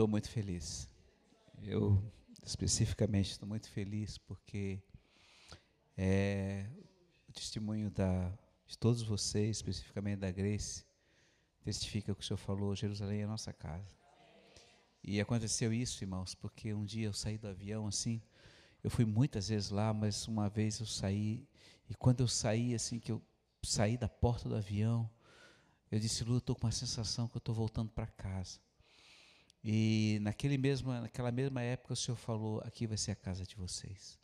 estou muito feliz. Eu, especificamente, estou muito feliz porque é, o testemunho da, de todos vocês, especificamente da Grace, testifica o que o Senhor falou: Jerusalém é a nossa casa. E aconteceu isso, irmãos, porque um dia eu saí do avião assim. Eu fui muitas vezes lá, mas uma vez eu saí, e quando eu saí, assim, que eu saí da porta do avião, eu disse, Lu, eu estou com uma sensação que eu estou voltando para casa. E naquele mesmo, naquela mesma época o Senhor falou, aqui vai ser a casa de vocês.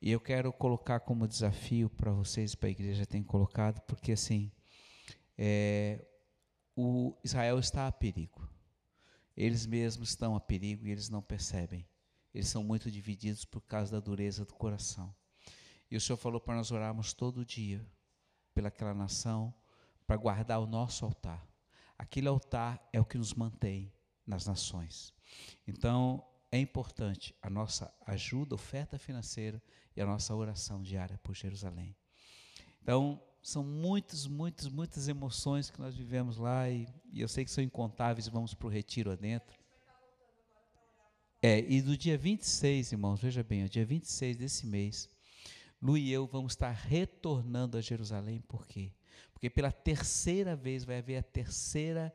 E eu quero colocar como desafio para vocês, para a igreja tem colocado, porque assim, é, o Israel está a perigo. Eles mesmos estão a perigo e eles não percebem. Eles são muito divididos por causa da dureza do coração. E o Senhor falou para nós orarmos todo dia pelaquela nação, para guardar o nosso altar. Aquele altar é o que nos mantém nas nações. Então, é importante a nossa ajuda, oferta financeira e a nossa oração diária por Jerusalém. Então, são muitas, muitas, muitas emoções que nós vivemos lá e, e eu sei que são incontáveis vamos para o retiro adentro. É, e do dia 26, irmãos, veja bem, o dia 26 desse mês, Lu e eu vamos estar retornando a Jerusalém, por quê? Porque pela terceira vez vai haver a terceira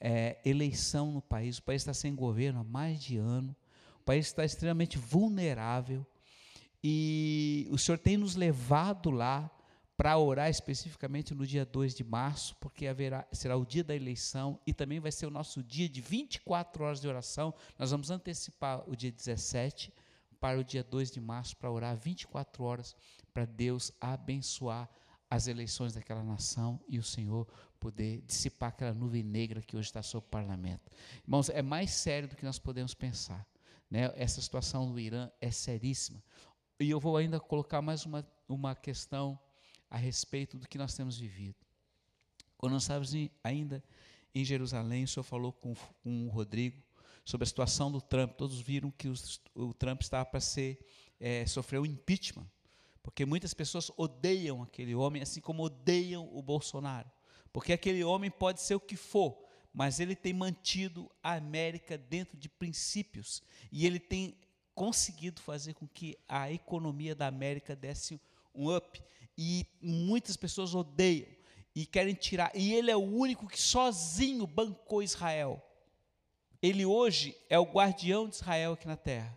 é, eleição no país. O país está sem governo há mais de ano, o país está extremamente vulnerável e o Senhor tem nos levado lá para orar especificamente no dia 2 de março, porque haverá, será o dia da eleição e também vai ser o nosso dia de 24 horas de oração. Nós vamos antecipar o dia 17 para o dia 2 de março para orar 24 horas para Deus abençoar as eleições daquela nação e o Senhor poder dissipar aquela nuvem negra que hoje está sobre o parlamento. Irmãos, é mais sério do que nós podemos pensar. Né? Essa situação do Irã é seríssima. E eu vou ainda colocar mais uma, uma questão a respeito do que nós temos vivido. Quando nós estávamos ainda em Jerusalém, o Senhor falou com, com o Rodrigo sobre a situação do Trump. Todos viram que os, o Trump estava para ser, é, sofrer um impeachment, porque muitas pessoas odeiam aquele homem, assim como odeiam o Bolsonaro. Porque aquele homem pode ser o que for, mas ele tem mantido a América dentro de princípios e ele tem conseguido fazer com que a economia da América desse um up e muitas pessoas odeiam e querem tirar. E ele é o único que sozinho bancou Israel. Ele hoje é o guardião de Israel aqui na terra.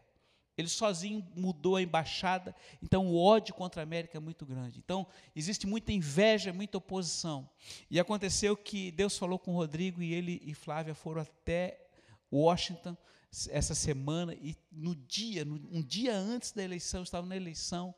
Ele sozinho mudou a embaixada, então o ódio contra a América é muito grande. Então, existe muita inveja, muita oposição. E aconteceu que Deus falou com Rodrigo e ele e Flávia foram até Washington essa semana e no dia, no, um dia antes da eleição, estavam na eleição,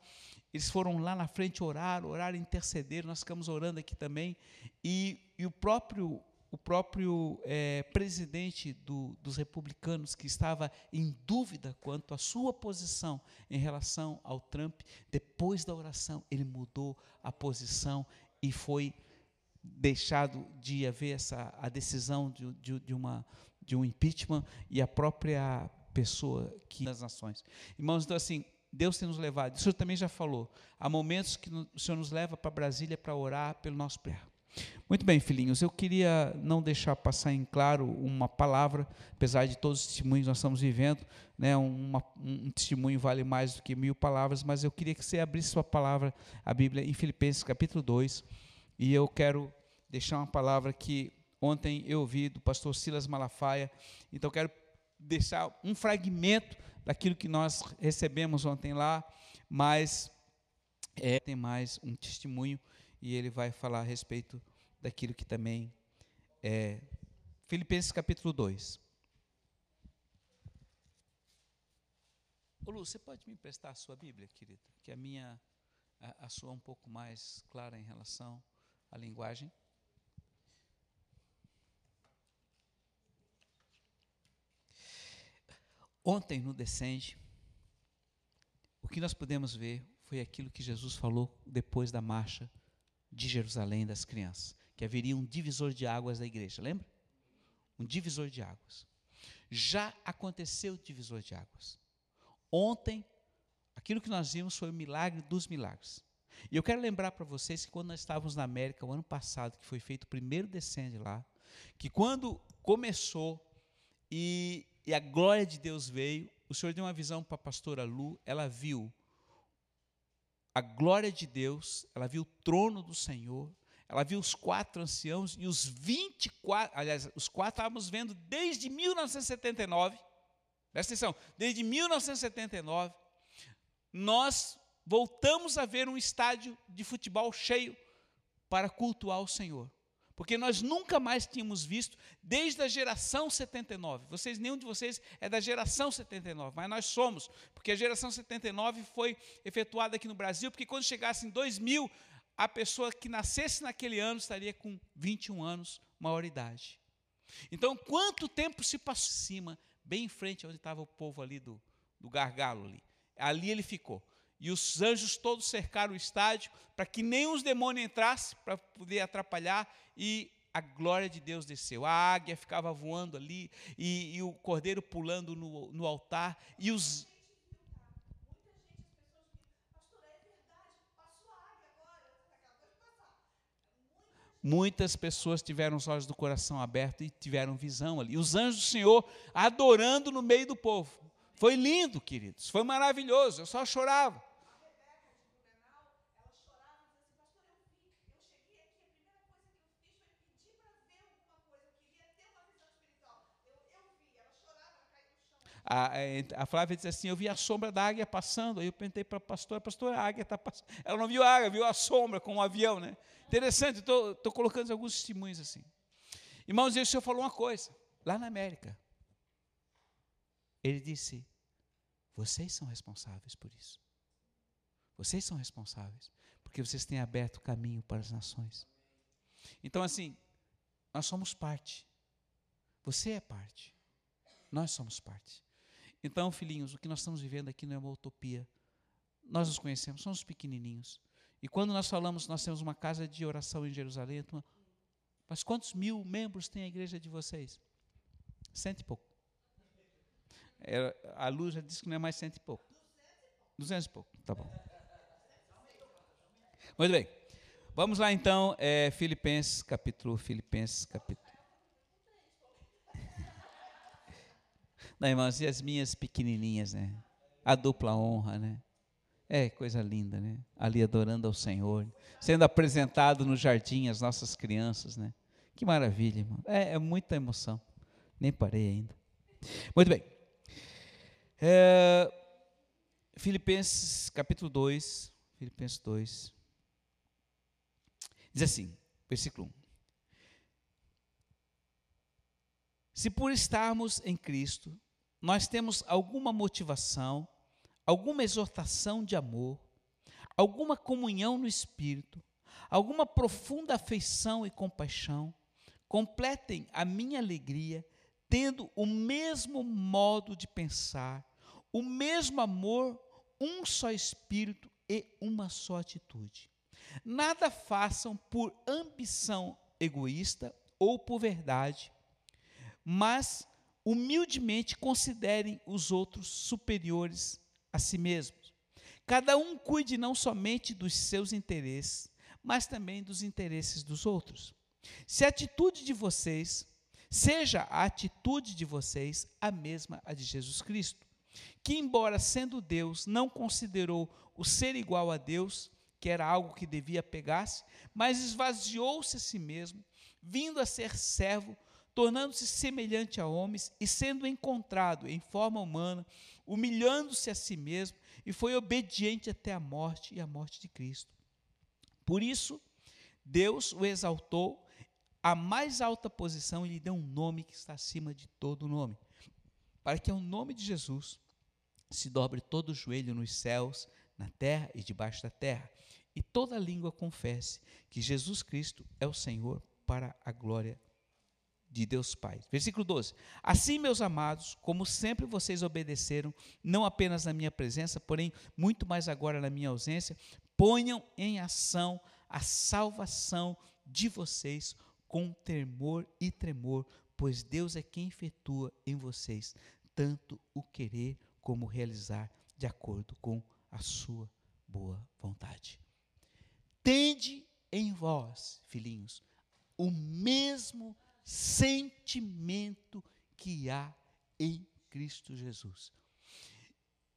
eles foram lá na frente orar, orar, interceder, nós ficamos orando aqui também, e, e o próprio, o próprio é, presidente do, dos republicanos, que estava em dúvida quanto à sua posição em relação ao Trump, depois da oração, ele mudou a posição e foi deixado de haver essa, a decisão de, de, de, uma, de um impeachment e a própria pessoa que das nações. Irmãos, então assim, Deus tem nos levado, o Senhor também já falou, há momentos que o Senhor nos leva para Brasília para orar pelo nosso bairro. Muito bem, filhinhos, eu queria não deixar passar em claro uma palavra, apesar de todos os testemunhos que nós estamos vivendo, né, uma, um testemunho vale mais do que mil palavras, mas eu queria que você abrisse sua palavra, a Bíblia, em Filipenses capítulo 2, e eu quero deixar uma palavra que ontem eu ouvi do pastor Silas Malafaia, então eu quero deixar um fragmento daquilo que nós recebemos ontem lá, mas é, tem mais um testemunho e ele vai falar a respeito daquilo que também é Filipenses capítulo 2. Ô Lu, você pode me emprestar a sua Bíblia, querida? Que a minha, a, a sua é um pouco mais clara em relação à linguagem. Ontem no Descende, o que nós podemos ver foi aquilo que Jesus falou depois da marcha de Jerusalém das crianças, que haveria um divisor de águas da igreja, lembra? Um divisor de águas. Já aconteceu o divisor de águas. Ontem, aquilo que nós vimos foi o milagre dos milagres. E eu quero lembrar para vocês que quando nós estávamos na América, o ano passado, que foi feito o primeiro descende lá, que quando começou e e a glória de Deus veio. O Senhor deu uma visão para a pastora Lu, ela viu a glória de Deus, ela viu o trono do Senhor, ela viu os quatro anciãos e os 24, aliás, os quatro estávamos vendo desde 1979. Presta atenção, desde 1979, nós voltamos a ver um estádio de futebol cheio para cultuar o Senhor. Porque nós nunca mais tínhamos visto desde a geração 79. Vocês, nenhum de vocês é da geração 79, mas nós somos, porque a geração 79 foi efetuada aqui no Brasil, porque quando chegasse em 2000, a pessoa que nascesse naquele ano estaria com 21 anos, maioridade. Então, quanto tempo se passou em cima, bem em frente onde estava o povo ali do, do gargalo ali. Ali ele ficou. E os anjos todos cercaram o estádio para que nem os demônios entrassem para poder atrapalhar e a glória de Deus desceu. A águia ficava voando ali e, e o cordeiro pulando no, no altar e os muitas pessoas tiveram os olhos do coração abertos e tiveram visão ali. Os anjos do Senhor adorando no meio do povo. Foi lindo, queridos. Foi maravilhoso. Eu só chorava. A, a Flávia disse assim: Eu vi a sombra da águia passando. Aí eu perguntei para a pastora: Pastora, a águia está passando. Ela não viu a águia, viu a sombra com um avião, né? Interessante, estou colocando alguns testemunhos assim. Irmãos, e o Senhor falou uma coisa, lá na América. Ele disse: Vocês são responsáveis por isso. Vocês são responsáveis, porque vocês têm aberto o caminho para as nações. Então, assim, nós somos parte. Você é parte. Nós somos parte. Então, filhinhos, o que nós estamos vivendo aqui não é uma utopia. Nós nos conhecemos, somos pequenininhos. E quando nós falamos, nós temos uma casa de oração em Jerusalém, mas quantos mil membros tem a igreja de vocês? Cento e pouco. É, a luz já disse que não é mais cento e pouco. Duzentos e pouco, tá bom. Muito bem. Vamos lá então, é, Filipenses, capítulo, Filipenses, capítulo. Não, irmãos, e as minhas pequenininhas, né? A dupla honra, né? É, coisa linda, né? Ali adorando ao Senhor, sendo apresentado no jardim as nossas crianças, né? Que maravilha, irmão. É, é muita emoção. Nem parei ainda. Muito bem. É, Filipenses capítulo 2, Filipenses 2. Diz assim, versículo 1. Se por estarmos em Cristo, nós temos alguma motivação, alguma exortação de amor, alguma comunhão no espírito, alguma profunda afeição e compaixão, completem a minha alegria tendo o mesmo modo de pensar, o mesmo amor, um só espírito e uma só atitude. Nada façam por ambição egoísta ou por verdade, mas humildemente considerem os outros superiores a si mesmos. Cada um cuide não somente dos seus interesses, mas também dos interesses dos outros. Se a atitude de vocês seja a atitude de vocês a mesma a de Jesus Cristo, que, embora sendo Deus, não considerou o ser igual a Deus, que era algo que devia pegar-se, mas esvaziou-se a si mesmo, vindo a ser servo, tornando-se semelhante a homens e sendo encontrado em forma humana, humilhando-se a si mesmo e foi obediente até a morte e a morte de Cristo. Por isso, Deus o exaltou à mais alta posição e lhe deu um nome que está acima de todo nome, para que ao nome de Jesus se dobre todo o joelho nos céus, na terra e debaixo da terra, e toda língua confesse que Jesus Cristo é o Senhor para a glória de Deus Pai. Versículo 12. Assim, meus amados, como sempre vocês obedeceram, não apenas na minha presença, porém muito mais agora na minha ausência, ponham em ação a salvação de vocês com temor e tremor, pois Deus é quem efetua em vocês tanto o querer como realizar de acordo com a sua boa vontade. Tende em vós, filhinhos, o mesmo sentimento que há em Cristo Jesus.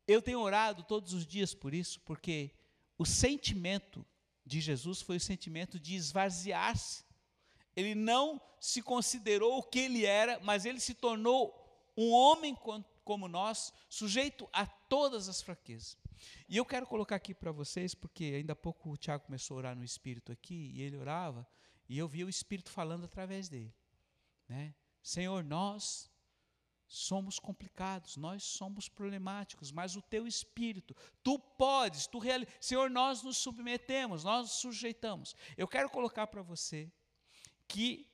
Eu tenho orado todos os dias por isso, porque o sentimento de Jesus foi o sentimento de esvaziar-se. Ele não se considerou o que ele era, mas ele se tornou um homem como nós, sujeito a todas as fraquezas. E eu quero colocar aqui para vocês, porque ainda há pouco o Tiago começou a orar no Espírito aqui, e ele orava, e eu via o Espírito falando através dele. Né? Senhor, nós somos complicados, nós somos problemáticos, mas o teu espírito, tu podes, tu realizas. Senhor, nós nos submetemos, nós nos sujeitamos. Eu quero colocar para você que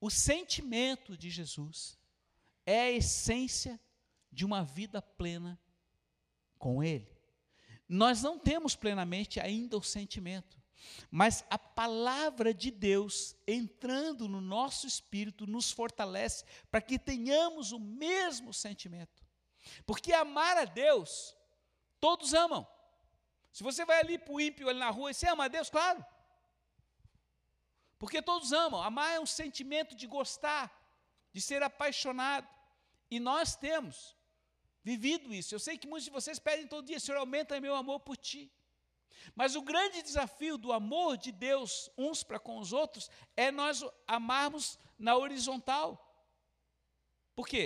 o sentimento de Jesus é a essência de uma vida plena com Ele. Nós não temos plenamente ainda o sentimento, mas a palavra de Deus entrando no nosso espírito nos fortalece para que tenhamos o mesmo sentimento. Porque amar a Deus, todos amam. Se você vai ali para o ímpio ali na rua, você ama a Deus? Claro. Porque todos amam. Amar é um sentimento de gostar, de ser apaixonado. E nós temos vivido isso. Eu sei que muitos de vocês pedem todo dia, Senhor, aumenta meu amor por ti. Mas o grande desafio do amor de Deus uns para com os outros é nós amarmos na horizontal. Por quê?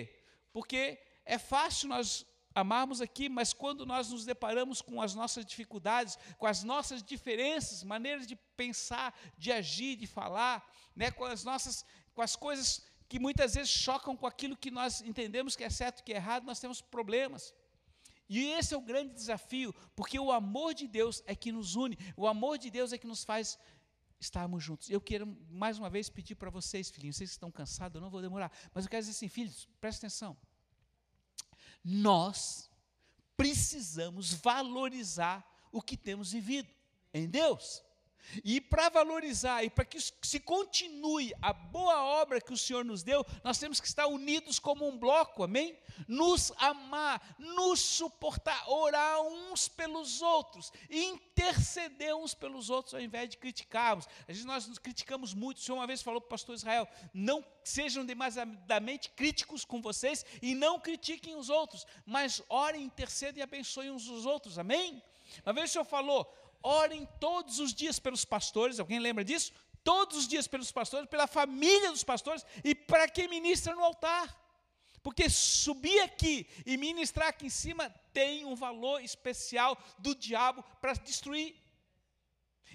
Porque é fácil nós amarmos aqui, mas quando nós nos deparamos com as nossas dificuldades, com as nossas diferenças, maneiras de pensar, de agir, de falar, né, com as nossas com as coisas que muitas vezes chocam com aquilo que nós entendemos que é certo e que é errado, nós temos problemas. E esse é o grande desafio, porque o amor de Deus é que nos une, o amor de Deus é que nos faz estarmos juntos. Eu quero mais uma vez pedir para vocês, filhinhos, vocês estão cansados, eu não vou demorar, mas eu quero dizer assim, filhos, prestem atenção. Nós precisamos valorizar o que temos vivido em Deus. E para valorizar e para que se continue a boa obra que o Senhor nos deu, nós temos que estar unidos como um bloco, amém? Nos amar, nos suportar, orar uns pelos outros, interceder uns pelos outros ao invés de criticarmos. Às vezes nós nos criticamos muito. O Senhor uma vez falou para o pastor Israel: não sejam demasiadamente críticos com vocês e não critiquem os outros, mas orem, intercedem e abençoem uns os outros, amém? Uma vez o Senhor falou: orem todos os dias pelos pastores, alguém lembra disso? Todos os dias pelos pastores, pela família dos pastores e para quem ministra no altar. Porque subir aqui e ministrar aqui em cima tem um valor especial do diabo para destruir.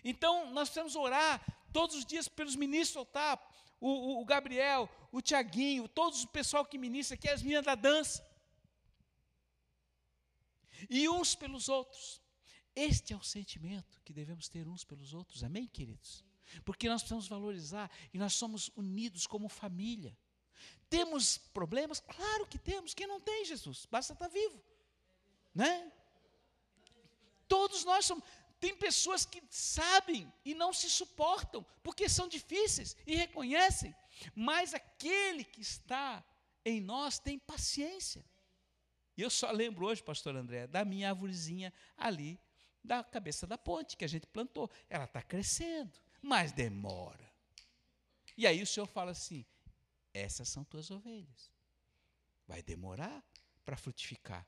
Então, nós precisamos orar todos os dias pelos ministros do altar, o, o, o Gabriel, o Tiaguinho, todos o pessoal que ministra aqui, as meninas da dança. E uns pelos outros. Este é o sentimento que devemos ter uns pelos outros, amém, queridos? Porque nós precisamos valorizar e nós somos unidos como família. Temos problemas? Claro que temos. Quem não tem, Jesus? Basta estar vivo. Né? Todos nós somos. Tem pessoas que sabem e não se suportam, porque são difíceis e reconhecem, mas aquele que está em nós tem paciência. E eu só lembro hoje, pastor André, da minha árvorezinha ali da cabeça da ponte que a gente plantou. Ela está crescendo, mas demora. E aí o Senhor fala assim: essas são tuas ovelhas. Vai demorar para frutificar.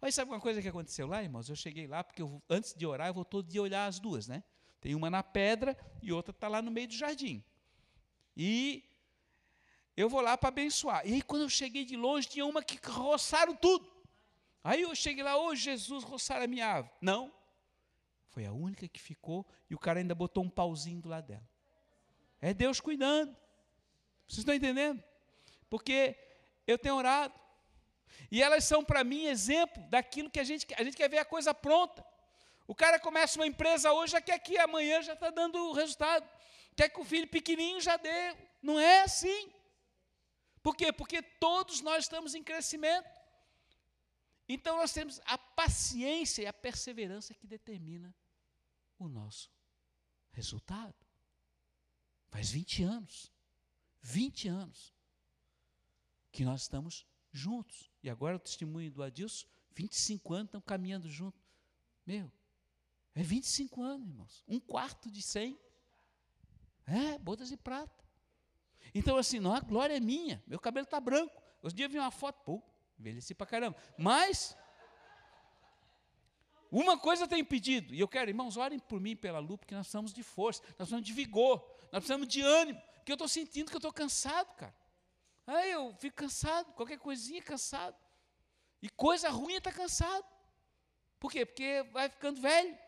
Mas sabe uma coisa que aconteceu lá, irmãos? Eu cheguei lá, porque eu, antes de orar, eu vou todo dia olhar as duas, né? Tem uma na pedra e outra está lá no meio do jardim. E eu vou lá para abençoar. E aí, quando eu cheguei de longe, tinha uma que roçaram tudo. Aí eu cheguei lá, ô oh, Jesus, roçar a minha árvore. Não. Foi a única que ficou e o cara ainda botou um pauzinho do lado dela. É Deus cuidando. Vocês estão entendendo? Porque eu tenho orado. E elas são para mim exemplo daquilo que a gente, a gente quer ver a coisa pronta. O cara começa uma empresa hoje, já quer que amanhã já está dando o resultado. Quer que o filho pequenininho já dê. Não é assim. Por quê? Porque todos nós estamos em crescimento. Então nós temos a paciência e a perseverança que determina o nosso resultado. Faz 20 anos, 20 anos que nós estamos juntos. E agora o testemunho do Adilson, 25 anos estão caminhando juntos. Meu, é 25 anos, irmãos. Um quarto de 100. É, bodas de prata. Então, assim, não, a glória é minha. Meu cabelo está branco. Os dias vi uma foto, pô, Envelheci pra caramba. Mas, uma coisa tem impedido, e eu quero, irmãos, orem por mim pela Lu, porque nós precisamos de força, nós precisamos de vigor, nós precisamos de ânimo, porque eu estou sentindo que eu estou cansado, cara. Aí eu fico cansado, qualquer coisinha cansado. E coisa ruim é estar tá cansado. Por quê? Porque vai ficando velho.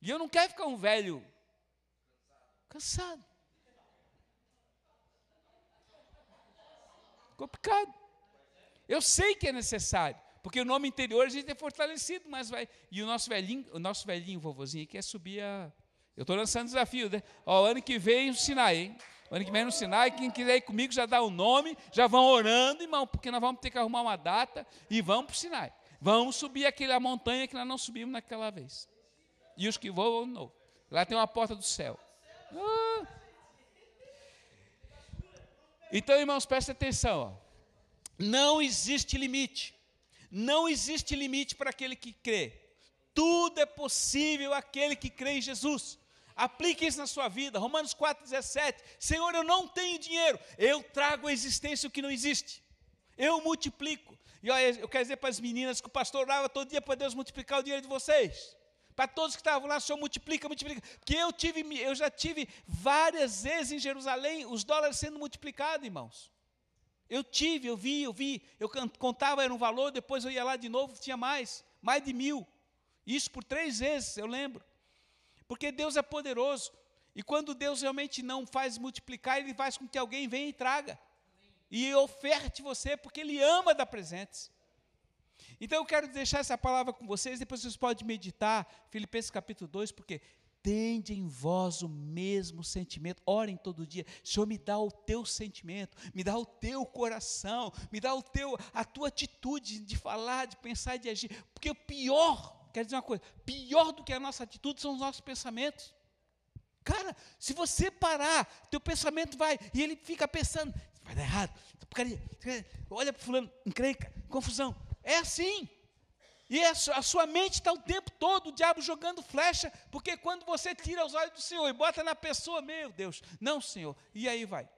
E eu não quero ficar um velho cansado. Complicado. Eu sei que é necessário. Porque o nome interior a gente é fortalecido, mas vai. E o nosso velhinho, o nosso velhinho vovozinho quer subir a. Eu estou lançando desafio, né? Ó, ano que vem no Sinai, hein? O ano que vem no Sinai, quem quiser ir comigo já dá o nome, já vão orando, irmão, porque nós vamos ter que arrumar uma data e vamos para o Sinai. Vamos subir aquela montanha que nós não subimos naquela vez. E os que voam, não. Lá tem uma porta do céu. Ah. Então, irmãos, prestem atenção. Ó. Não existe limite. Não existe limite para aquele que crê. Tudo é possível aquele que crê em Jesus. Aplique isso na sua vida. Romanos 4,17. Senhor, eu não tenho dinheiro. Eu trago à existência o que não existe. Eu multiplico. E olha, eu quero dizer para as meninas que o pastor orava todo dia para Deus multiplicar o dinheiro de vocês. Para todos que estavam lá, Senhor multiplica, multiplica. Porque eu tive, eu já tive várias vezes em Jerusalém os dólares sendo multiplicados, irmãos. Eu tive, eu vi, eu vi, eu contava, era um valor, depois eu ia lá de novo, tinha mais, mais de mil. Isso por três vezes, eu lembro. Porque Deus é poderoso. E quando Deus realmente não faz multiplicar, Ele faz com que alguém venha e traga. E oferte você, porque Ele ama dar presentes. Então eu quero deixar essa palavra com vocês, depois vocês podem meditar, Filipenses capítulo 2, porque tende em vós o mesmo sentimento. Orem todo dia. Senhor, me dá o teu sentimento, me dá o teu coração, me dá o teu a tua atitude de falar, de pensar, de agir. Porque o pior, quer dizer uma coisa, pior do que a nossa atitude são os nossos pensamentos. Cara, se você parar, teu pensamento vai e ele fica pensando, vai dar errado. Olha para fulano, encrenca, confusão. É assim. E a sua mente está o tempo todo, o diabo jogando flecha, porque quando você tira os olhos do Senhor e bota na pessoa, meu Deus, não, Senhor, e aí vai.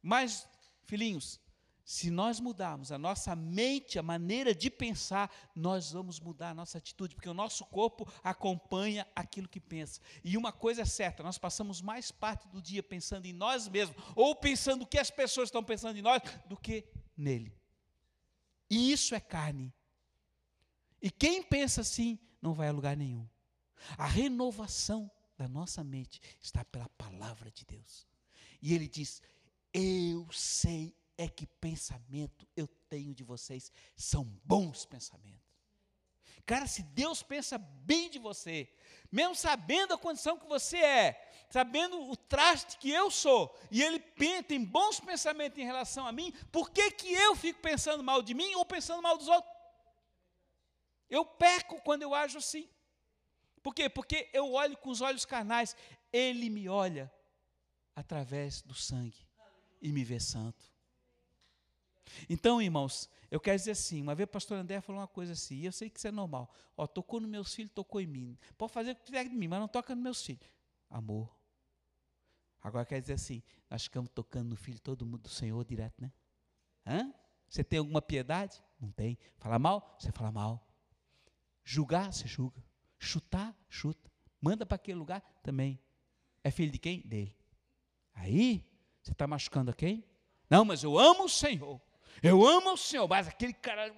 Mas, filhinhos, se nós mudarmos a nossa mente, a maneira de pensar, nós vamos mudar a nossa atitude, porque o nosso corpo acompanha aquilo que pensa. E uma coisa é certa, nós passamos mais parte do dia pensando em nós mesmos, ou pensando o que as pessoas estão pensando em nós, do que nele. E isso é carne. E quem pensa assim não vai a lugar nenhum. A renovação da nossa mente está pela palavra de Deus. E ele diz: Eu sei é que pensamento eu tenho de vocês, são bons pensamentos. Cara, se Deus pensa bem de você, mesmo sabendo a condição que você é, sabendo o traste que eu sou, e Ele tem bons pensamentos em relação a mim, por que, que eu fico pensando mal de mim ou pensando mal dos outros? Eu peco quando eu ajo assim. Por quê? Porque eu olho com os olhos carnais. Ele me olha através do sangue e me vê santo. Então, irmãos, eu quero dizer assim, uma vez o pastor André falou uma coisa assim, e eu sei que isso é normal. Ó, tocou nos meus filhos, tocou em mim. Pode fazer o que quiser de mim, mas não toca nos meus filhos. Amor. Agora quer dizer assim, nós ficamos tocando no filho todo mundo do Senhor direto, né? Hã? Você tem alguma piedade? Não tem. Fala mal? Você fala mal. Julgar, você julga. Chutar, chuta. Manda para aquele lugar também. É filho de quem? Dele. Aí, você está machucando a quem? Não, mas eu amo o Senhor. Eu amo o Senhor, mas aquele cara.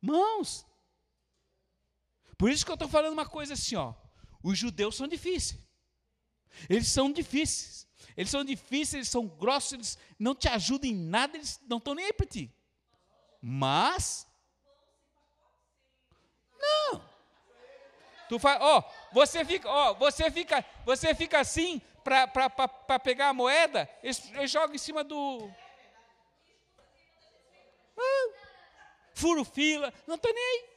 Mãos. Por isso que eu estou falando uma coisa assim, ó. Os judeus são difíceis. Eles são difíceis. Eles são difíceis, eles são grossos, eles não te ajudam em nada, eles não estão nem aí para ti. Mas não. Tu faz, ó, você fica, ó, você fica, você fica assim para pegar a moeda, ele joga em cima do ah, furo fila, não tem nem aí.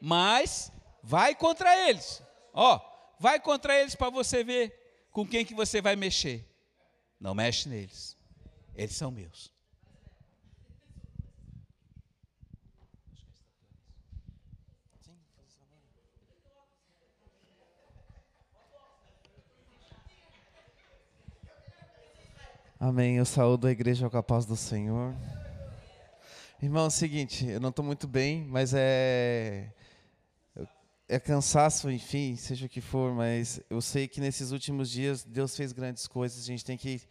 Mas vai contra eles. Ó, vai contra eles para você ver com quem que você vai mexer. Não mexe neles. Eles são meus. Amém. Eu saúdo a igreja com a paz do Senhor. Irmão, é o seguinte, eu não estou muito bem, mas é é cansaço, enfim, seja o que for, mas eu sei que nesses últimos dias Deus fez grandes coisas. A gente tem que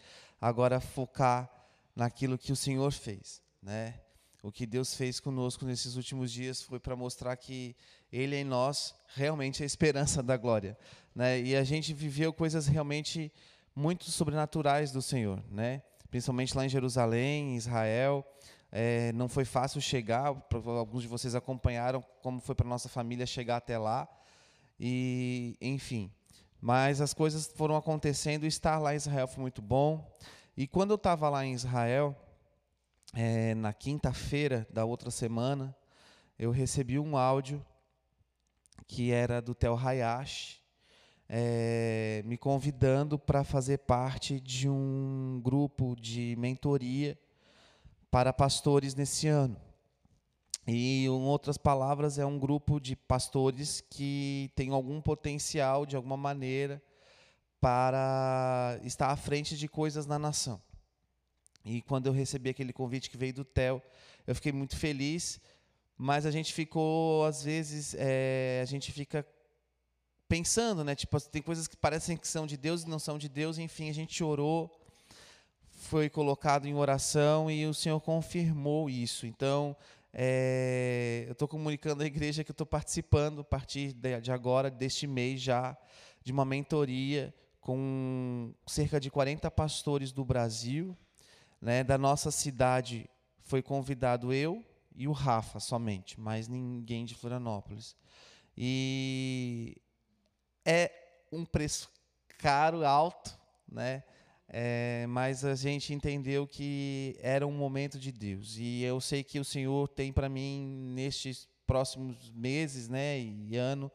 agora focar naquilo que o Senhor fez, né? O que Deus fez conosco nesses últimos dias foi para mostrar que Ele em nós realmente é a esperança da glória, né? E a gente viveu coisas realmente muito sobrenaturais do Senhor, né? Principalmente lá em Jerusalém, em Israel. É, não foi fácil chegar, alguns de vocês acompanharam como foi para nossa família chegar até lá. E, enfim, mas as coisas foram acontecendo estar lá em Israel foi muito bom. E quando eu estava lá em Israel, é, na quinta-feira da outra semana, eu recebi um áudio que era do Tel Hayashi, é, me convidando para fazer parte de um grupo de mentoria para pastores nesse ano. E, em outras palavras, é um grupo de pastores que tem algum potencial, de alguma maneira, para estar à frente de coisas na nação. E quando eu recebi aquele convite que veio do TEL, eu fiquei muito feliz, mas a gente ficou, às vezes, é, a gente fica pensando, né? Tipo, tem coisas que parecem que são de Deus e não são de Deus, enfim, a gente orou, foi colocado em oração e o Senhor confirmou isso. Então, é, eu estou comunicando à igreja que estou participando a partir de, de, agora, deste mês já, de uma mentoria com cerca de 40 pastores do Brasil. Né, da nossa cidade foi convidado eu e o Rafa somente, mas ninguém de Florianópolis. E é um preço caro, alto, né? É, mas a gente entendeu que era um momento de Deus. E eu sei que o Senhor tem para mim, nestes próximos meses né, e ano,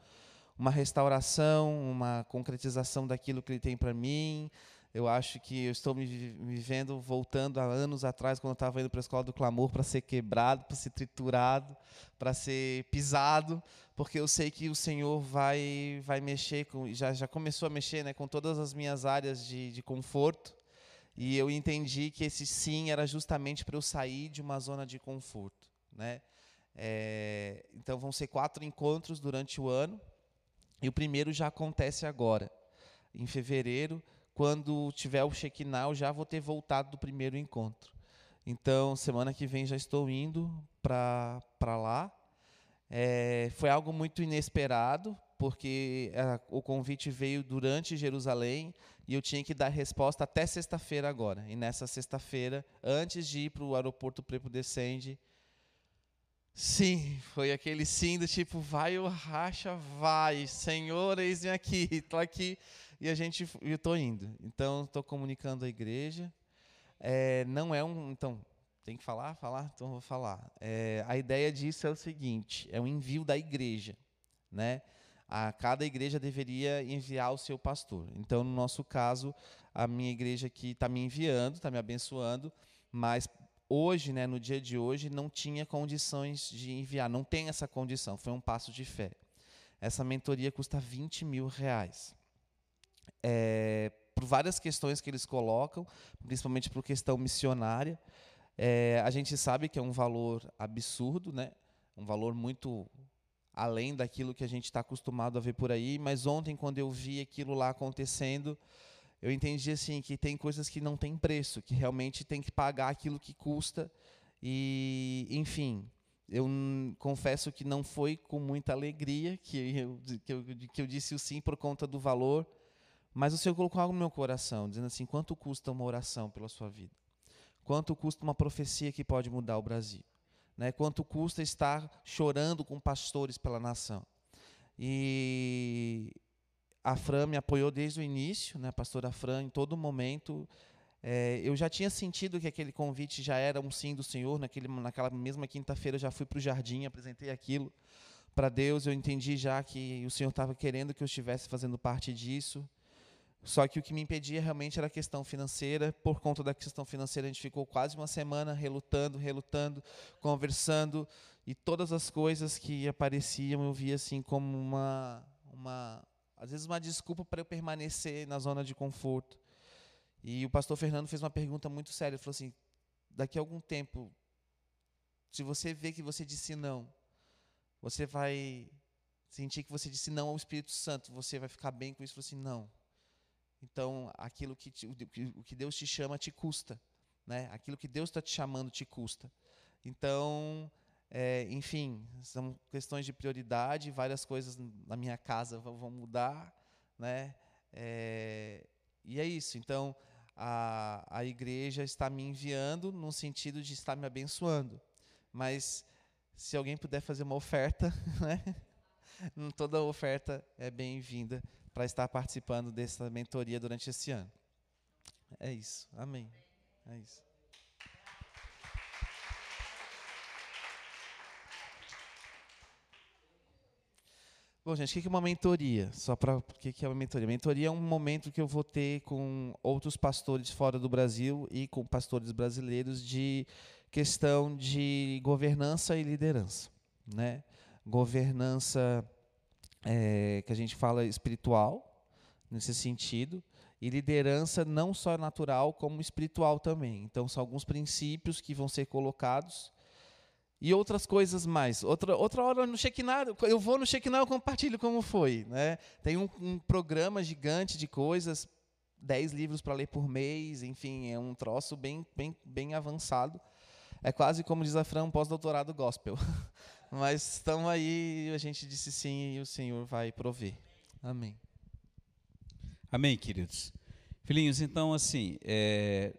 uma restauração, uma concretização daquilo que Ele tem para mim. Eu acho que eu estou me, me vendo voltando há anos atrás, quando eu estava indo para a escola do clamor, para ser quebrado, para ser triturado, para ser pisado, porque eu sei que o Senhor vai, vai mexer, com, já, já começou a mexer né, com todas as minhas áreas de, de conforto, e eu entendi que esse sim era justamente para eu sair de uma zona de conforto. Né? É, então vão ser quatro encontros durante o ano, e o primeiro já acontece agora, em fevereiro quando tiver o Shekinah, eu já vou ter voltado do primeiro encontro. Então, semana que vem já estou indo para lá. É, foi algo muito inesperado, porque a, o convite veio durante Jerusalém e eu tinha que dar resposta até sexta-feira agora. E nessa sexta-feira, antes de ir para o aeroporto Prepudescende, sim, foi aquele sim do tipo, vai o racha, vai, Senhor, eis-me aqui, estou aqui e a gente, eu estou indo. Então, estou comunicando à igreja. É, não é um, então, tem que falar, falar, então vou falar. É, a ideia disso é o seguinte: é um envio da igreja, né? A cada igreja deveria enviar o seu pastor. Então, no nosso caso, a minha igreja aqui está me enviando, está me abençoando, mas hoje, né, no dia de hoje, não tinha condições de enviar, não tem essa condição, foi um passo de fé. Essa mentoria custa 20 mil reais é, por várias questões que eles colocam, principalmente por questão missionária. É, a gente sabe que é um valor absurdo, né? um valor muito além daquilo que a gente está acostumado a ver por aí, mas ontem, quando eu vi aquilo lá acontecendo, eu entendi assim que tem coisas que não tem preço, que realmente tem que pagar aquilo que custa. E, enfim, eu confesso que não foi com muita alegria que eu, que eu, que eu disse o sim por conta do valor, mas o Senhor colocou algo no meu coração, dizendo assim: quanto custa uma oração pela sua vida? Quanto custa uma profecia que pode mudar o Brasil? Né? Quanto custa estar chorando com pastores pela nação? E a Fran me apoiou desde o início, né? a pastora Fran, em todo momento. É, eu já tinha sentido que aquele convite já era um sim do Senhor. Naquele, naquela mesma quinta-feira, eu já fui para o jardim, apresentei aquilo para Deus. Eu entendi já que o Senhor estava querendo que eu estivesse fazendo parte disso. Só que o que me impedia realmente era a questão financeira. Por conta da questão financeira, a gente ficou quase uma semana relutando, relutando, conversando. E todas as coisas que apareciam eu via assim como uma, uma às vezes uma desculpa para eu permanecer na zona de conforto. E o pastor Fernando fez uma pergunta muito séria. Ele falou assim: daqui a algum tempo, se você vê que você disse não, você vai sentir que você disse não ao Espírito Santo, você vai ficar bem com isso. Ele falou assim: não. Então, aquilo que te, o que Deus te chama te custa, né? Aquilo que Deus está te chamando te custa. Então, é, enfim, são questões de prioridade, várias coisas na minha casa vão mudar, né? É, e é isso. Então, a, a igreja está me enviando no sentido de estar me abençoando. Mas, se alguém puder fazer uma oferta, né? toda oferta é bem-vinda para estar participando dessa mentoria durante esse ano. É isso. Amém. É isso. Bom, gente, o que é uma mentoria? Só para o que é uma mentoria? Mentoria é um momento que eu vou ter com outros pastores fora do Brasil e com pastores brasileiros de questão de governança e liderança, né? Governança é, que a gente fala espiritual nesse sentido e liderança não só natural como espiritual também. Então são alguns princípios que vão ser colocados e outras coisas mais. Outra, outra hora no Shekinah, eu vou no Shekinah e compartilho como foi. Né? Tem um, um programa gigante de coisas, dez livros para ler por mês, enfim, é um troço bem, bem, bem avançado. É quase como diz a Fran, um pós-doutorado gospel. Mas estamos aí, a gente disse sim e o Senhor vai prover. Amém. Amém, queridos. Filhinhos, então, assim, é,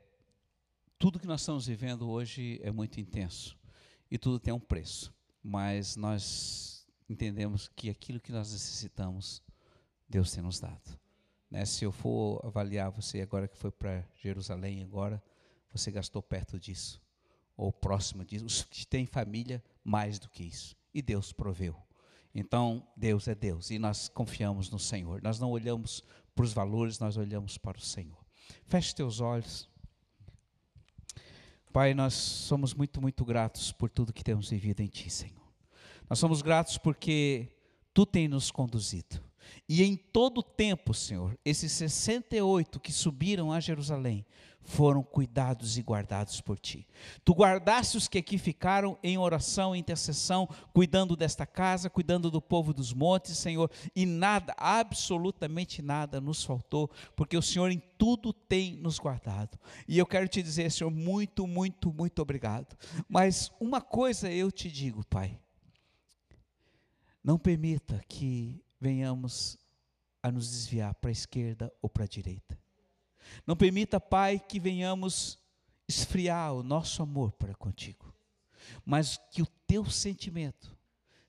tudo que nós estamos vivendo hoje é muito intenso e tudo tem um preço, mas nós entendemos que aquilo que nós necessitamos, Deus tem nos dado. Né? Se eu for avaliar você agora que foi para Jerusalém, agora você gastou perto disso, ou próximo disso, os que têm família, mais do que isso. E Deus proveu. Então, Deus é Deus e nós confiamos no Senhor. Nós não olhamos para os valores, nós olhamos para o Senhor. Feche teus olhos. Pai, nós somos muito, muito gratos por tudo que temos vivido em Ti, Senhor. Nós somos gratos porque Tu tem nos conduzido. E em todo o tempo, Senhor, esses 68 que subiram a Jerusalém foram cuidados e guardados por ti. Tu guardaste os que aqui ficaram em oração e intercessão, cuidando desta casa, cuidando do povo dos montes, Senhor, e nada, absolutamente nada nos faltou, porque o Senhor em tudo tem nos guardado. E eu quero te dizer, Senhor, muito, muito, muito obrigado. Mas uma coisa eu te digo, Pai, não permita que venhamos a nos desviar para a esquerda ou para a direita. Não permita, Pai, que venhamos esfriar o nosso amor para contigo, mas que o teu sentimento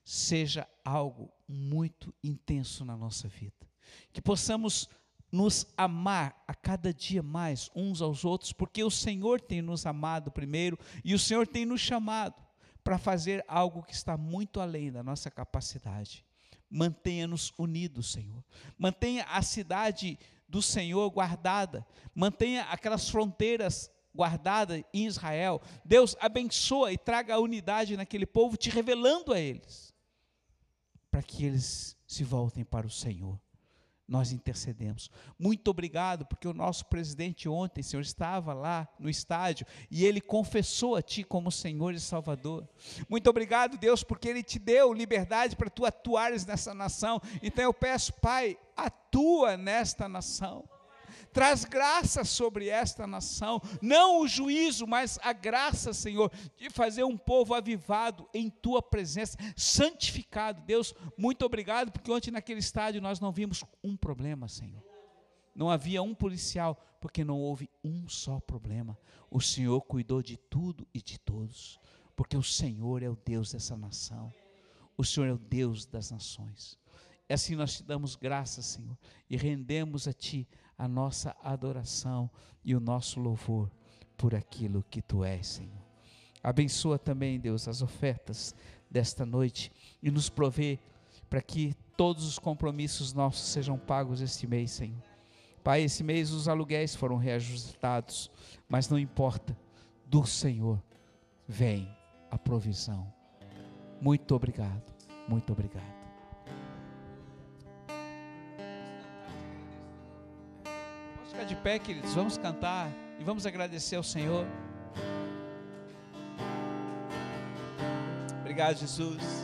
seja algo muito intenso na nossa vida. Que possamos nos amar a cada dia mais uns aos outros, porque o Senhor tem nos amado primeiro e o Senhor tem nos chamado para fazer algo que está muito além da nossa capacidade. Mantenha-nos unidos, Senhor. Mantenha a cidade do Senhor guardada. Mantenha aquelas fronteiras guardadas em Israel. Deus abençoa e traga a unidade naquele povo, te revelando a eles, para que eles se voltem para o Senhor nós intercedemos. Muito obrigado, porque o nosso presidente ontem, Senhor, estava lá no estádio e ele confessou a Ti como Senhor e Salvador. Muito obrigado, Deus, porque Ele te deu liberdade para Tu atuares nessa nação. Então eu peço, Pai, atua nesta nação traz graça sobre esta nação, não o juízo, mas a graça, Senhor, de fazer um povo avivado em tua presença, santificado. Deus, muito obrigado, porque ontem naquele estádio nós não vimos um problema, Senhor. Não havia um policial, porque não houve um só problema. O Senhor cuidou de tudo e de todos, porque o Senhor é o Deus dessa nação. O Senhor é o Deus das nações. E assim nós te damos graças, Senhor, e rendemos a Ti a nossa adoração e o nosso louvor por aquilo que tu és, Senhor. Abençoa também, Deus, as ofertas desta noite e nos provê para que todos os compromissos nossos sejam pagos este mês, Senhor. Pai, esse mês os aluguéis foram reajustados, mas não importa, do Senhor vem a provisão. Muito obrigado, muito obrigado. De pé, queridos, vamos cantar e vamos agradecer ao Senhor. Obrigado, Jesus.